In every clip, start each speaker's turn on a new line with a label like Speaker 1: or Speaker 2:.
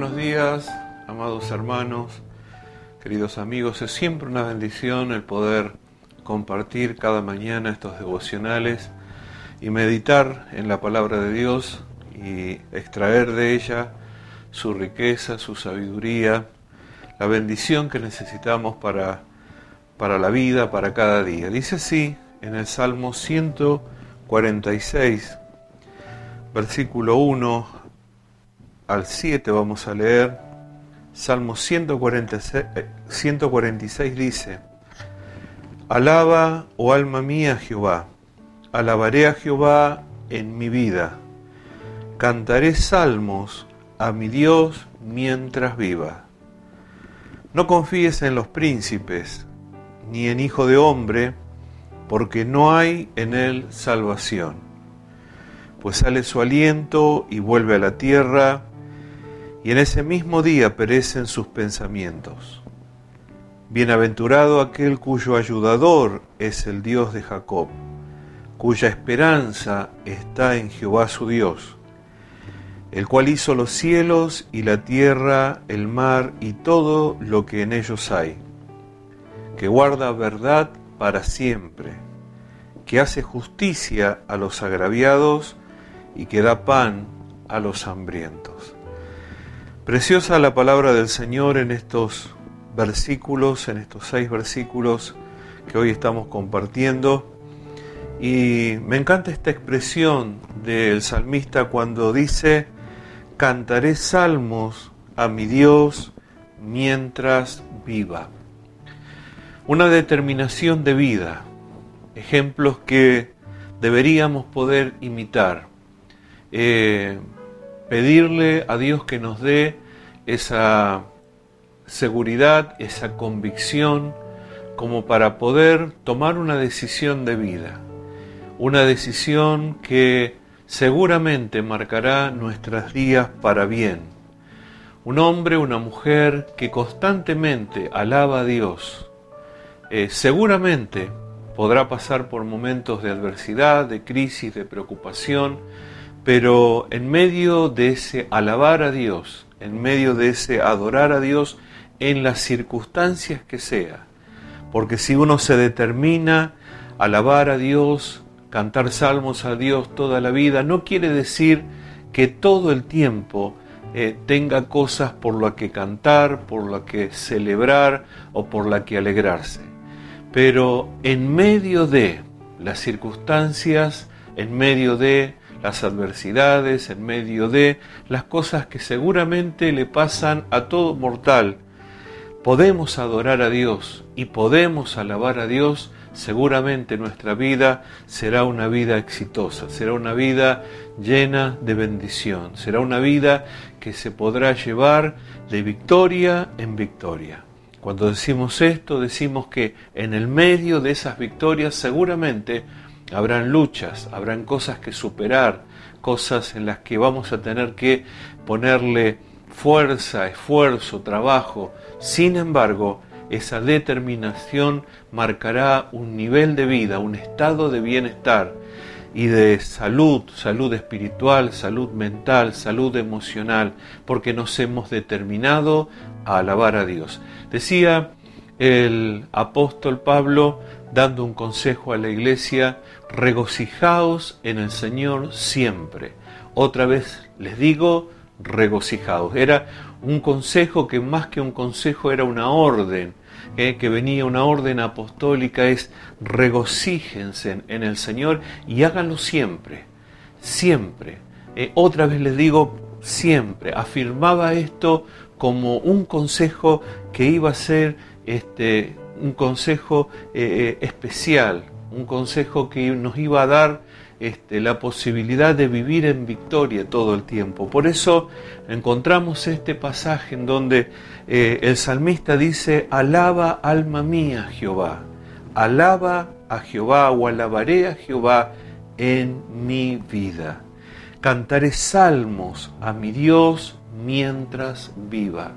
Speaker 1: buenos días, amados hermanos, queridos amigos. Es siempre una bendición el poder compartir cada mañana estos devocionales y meditar en la palabra de Dios y extraer de ella su riqueza, su sabiduría, la bendición que necesitamos para, para la vida, para cada día. Dice así en el Salmo 146, versículo 1 al 7 vamos a leer. Salmo 146, 146 dice, Alaba, oh alma mía, Jehová, alabaré a Jehová en mi vida, cantaré salmos a mi Dios mientras viva. No confíes en los príncipes, ni en hijo de hombre, porque no hay en él salvación. Pues sale su aliento y vuelve a la tierra, y en ese mismo día perecen sus pensamientos. Bienaventurado aquel cuyo ayudador es el Dios de Jacob, cuya esperanza está en Jehová su Dios, el cual hizo los cielos y la tierra, el mar y todo lo que en ellos hay, que guarda verdad para siempre, que hace justicia a los agraviados y que da pan a los hambrientos. Preciosa la palabra del Señor en estos versículos, en estos seis versículos que hoy estamos compartiendo. Y me encanta esta expresión del salmista cuando dice, cantaré salmos a mi Dios mientras viva. Una determinación de vida, ejemplos que deberíamos poder imitar. Eh, pedirle a Dios que nos dé esa seguridad, esa convicción, como para poder tomar una decisión de vida, una decisión que seguramente marcará nuestros días para bien. Un hombre, una mujer que constantemente alaba a Dios, eh, seguramente podrá pasar por momentos de adversidad, de crisis, de preocupación, pero en medio de ese alabar a Dios, en medio de ese adorar a Dios en las circunstancias que sea, porque si uno se determina a alabar a Dios, cantar salmos a Dios toda la vida, no quiere decir que todo el tiempo eh, tenga cosas por las que cantar, por las que celebrar o por las que alegrarse. Pero en medio de las circunstancias, en medio de las adversidades, en medio de las cosas que seguramente le pasan a todo mortal, podemos adorar a Dios y podemos alabar a Dios, seguramente nuestra vida será una vida exitosa, será una vida llena de bendición, será una vida que se podrá llevar de victoria en victoria. Cuando decimos esto, decimos que en el medio de esas victorias seguramente Habrán luchas, habrán cosas que superar, cosas en las que vamos a tener que ponerle fuerza, esfuerzo, trabajo. Sin embargo, esa determinación marcará un nivel de vida, un estado de bienestar y de salud, salud espiritual, salud mental, salud emocional, porque nos hemos determinado a alabar a Dios. Decía el apóstol Pablo, dando un consejo a la iglesia, regocijaos en el Señor siempre. Otra vez les digo, regocijaos. Era un consejo que más que un consejo era una orden, ¿eh? que venía una orden apostólica, es regocíjense en el Señor y háganlo siempre, siempre. Eh, otra vez les digo, siempre. Afirmaba esto como un consejo que iba a ser este, un consejo eh, especial, un consejo que nos iba a dar este, la posibilidad de vivir en victoria todo el tiempo. Por eso encontramos este pasaje en donde eh, el salmista dice, alaba alma mía Jehová, alaba a Jehová o alabaré a Jehová en mi vida. Cantaré salmos a mi Dios mientras viva.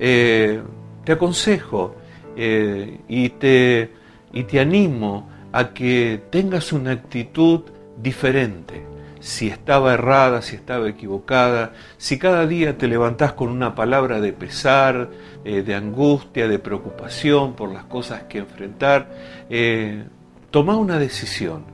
Speaker 1: Eh, te aconsejo eh, y, te, y te animo a que tengas una actitud diferente. si estaba errada, si estaba equivocada, si cada día te levantás con una palabra de pesar, eh, de angustia, de preocupación por las cosas que enfrentar, eh, toma una decisión,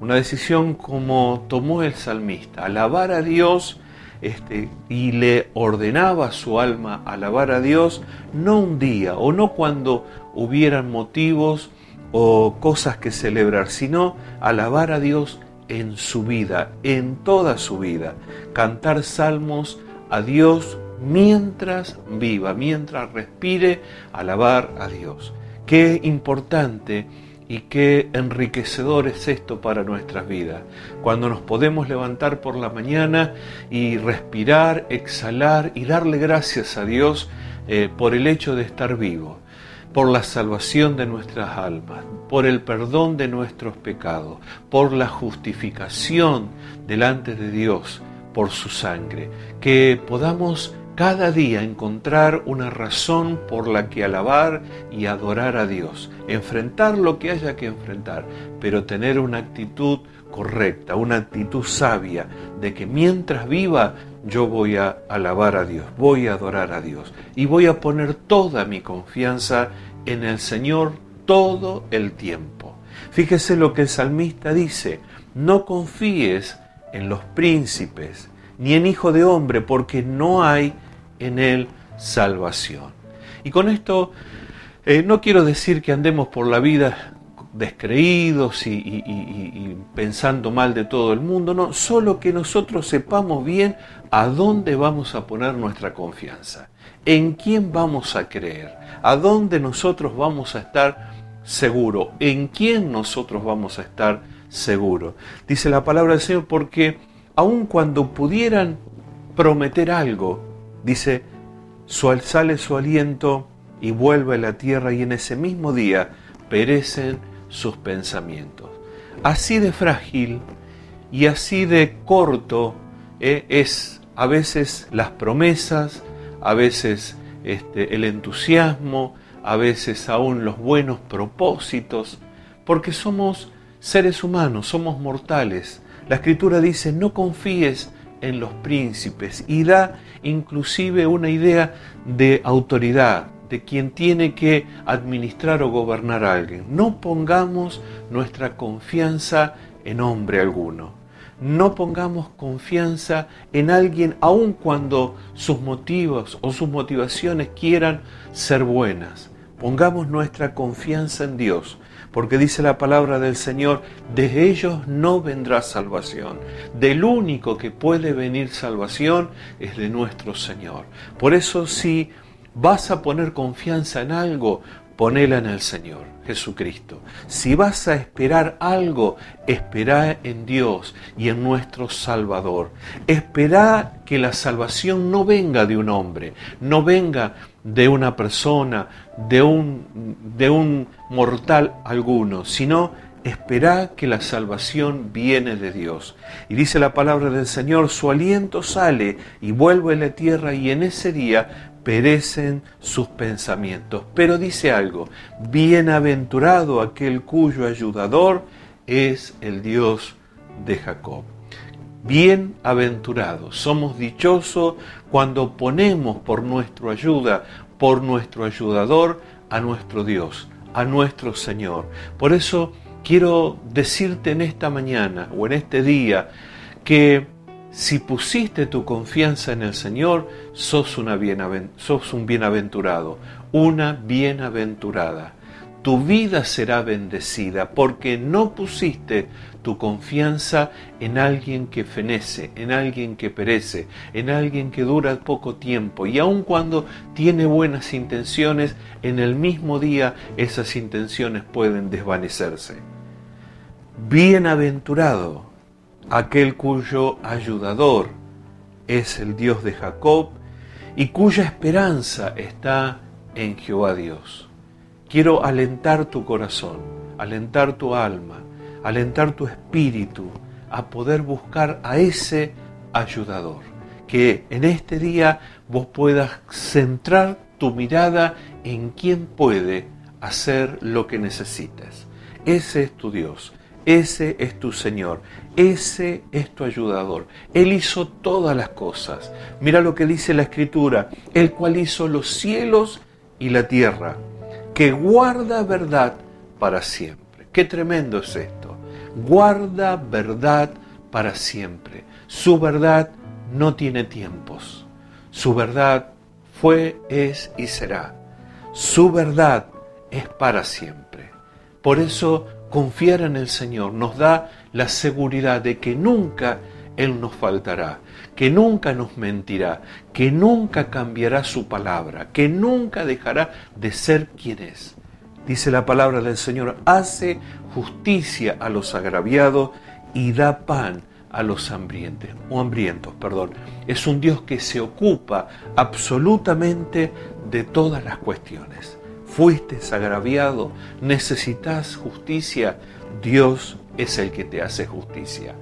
Speaker 1: una decisión como tomó el salmista, alabar a Dios este, y le ordenaba a su alma alabar a Dios, no un día o no cuando hubieran motivos o cosas que celebrar, sino alabar a Dios en su vida, en toda su vida. Cantar salmos a Dios mientras viva, mientras respire, alabar a Dios. Qué importante y qué enriquecedor es esto para nuestras vidas. Cuando nos podemos levantar por la mañana y respirar, exhalar y darle gracias a Dios eh, por el hecho de estar vivo por la salvación de nuestras almas, por el perdón de nuestros pecados, por la justificación delante de Dios, por su sangre, que podamos cada día encontrar una razón por la que alabar y adorar a Dios, enfrentar lo que haya que enfrentar, pero tener una actitud correcta, una actitud sabia de que mientras viva yo voy a alabar a Dios, voy a adorar a Dios y voy a poner toda mi confianza en el Señor todo el tiempo. Fíjese lo que el salmista dice, no confíes en los príncipes ni en hijo de hombre, porque no hay en él salvación. Y con esto eh, no quiero decir que andemos por la vida descreídos y, pensando mal de todo el mundo, no, solo que nosotros sepamos bien a dónde vamos a poner nuestra confianza, en quién vamos a creer, a dónde nosotros vamos a estar seguros, en quién nosotros vamos a estar seguros. Dice la palabra del Señor porque aun cuando pudieran prometer algo, dice, sale su aliento y vuelve la tierra y en ese mismo día perecen sus pensamientos. Así de frágil y así de corto eh, es a veces las promesas, a veces este, el entusiasmo, a veces aún los buenos propósitos, porque somos seres humanos, somos mortales. La escritura dice, no confíes en los príncipes y da inclusive una idea de autoridad, de quien tiene que administrar o gobernar a alguien. No pongamos nuestra confianza en hombre alguno. No pongamos confianza en alguien aun cuando sus motivos o sus motivaciones quieran ser buenas. Pongamos nuestra confianza en Dios, porque dice la palabra del Señor, de ellos no vendrá salvación. Del único que puede venir salvación es de nuestro Señor. Por eso si vas a poner confianza en algo, ponela en el Señor Jesucristo. Si vas a esperar algo, espera en Dios y en nuestro Salvador. Espera que la salvación no venga de un hombre, no venga de una persona, de un, de un mortal alguno, sino espera que la salvación viene de Dios. Y dice la palabra del Señor, su aliento sale y vuelve a la tierra y en ese día perecen sus pensamientos. Pero dice algo, bienaventurado aquel cuyo ayudador es el Dios de Jacob. Bienaventurado, somos dichosos cuando ponemos por nuestra ayuda, por nuestro ayudador, a nuestro Dios, a nuestro Señor. Por eso quiero decirte en esta mañana o en este día que si pusiste tu confianza en el Señor, sos, una sos un bienaventurado, una bienaventurada. Tu vida será bendecida porque no pusiste tu confianza en alguien que fenece, en alguien que perece, en alguien que dura poco tiempo. Y aun cuando tiene buenas intenciones, en el mismo día esas intenciones pueden desvanecerse. Bienaventurado aquel cuyo ayudador es el Dios de Jacob y cuya esperanza está en Jehová Dios. Quiero alentar tu corazón, alentar tu alma, alentar tu espíritu a poder buscar a ese ayudador. Que en este día vos puedas centrar tu mirada en quien puede hacer lo que necesites. Ese es tu Dios ese es tu Señor, ese es tu ayudador. Él hizo todas las cosas. Mira lo que dice la Escritura, el cual hizo los cielos y la tierra, que guarda verdad para siempre. Qué tremendo es esto. Guarda verdad para siempre. Su verdad no tiene tiempos. Su verdad fue, es y será. Su verdad es para siempre. Por eso confiar en el Señor nos da la seguridad de que nunca Él nos faltará, que nunca nos mentirá, que nunca cambiará su palabra, que nunca dejará de ser quien es. Dice la palabra del Señor, hace justicia a los agraviados y da pan a los hambrientos, o hambrientos, perdón. Es un Dios que se ocupa absolutamente de todas las cuestiones. Fuiste agraviado, necesitas justicia, Dios es el que te hace justicia.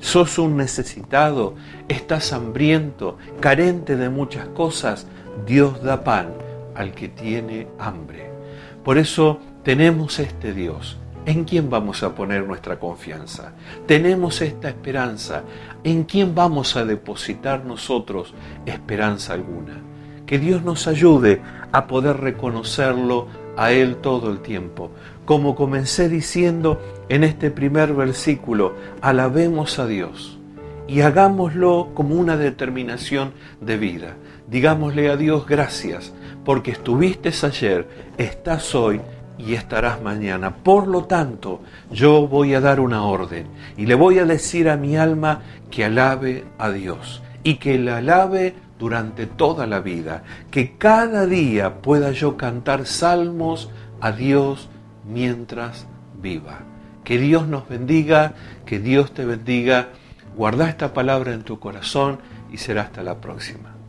Speaker 1: Sos un necesitado, estás hambriento, carente de muchas cosas, Dios da pan al que tiene hambre. Por eso tenemos este Dios ¿En quién vamos a poner nuestra confianza? Tenemos esta esperanza. ¿En quién vamos a depositar nosotros esperanza alguna? Que Dios nos ayude a poder reconocerlo a Él todo el tiempo. Como comencé diciendo en este primer versículo, alabemos a Dios y hagámoslo como una determinación de vida. Digámosle a Dios gracias porque estuviste ayer, estás hoy y estarás mañana. Por lo tanto, yo voy a dar una orden y le voy a decir a mi alma que alabe a Dios y que la alabe durante toda la vida, que cada día pueda yo cantar salmos a Dios mientras viva. Que Dios nos bendiga, que Dios te bendiga. Guarda esta palabra en tu corazón y será hasta la próxima.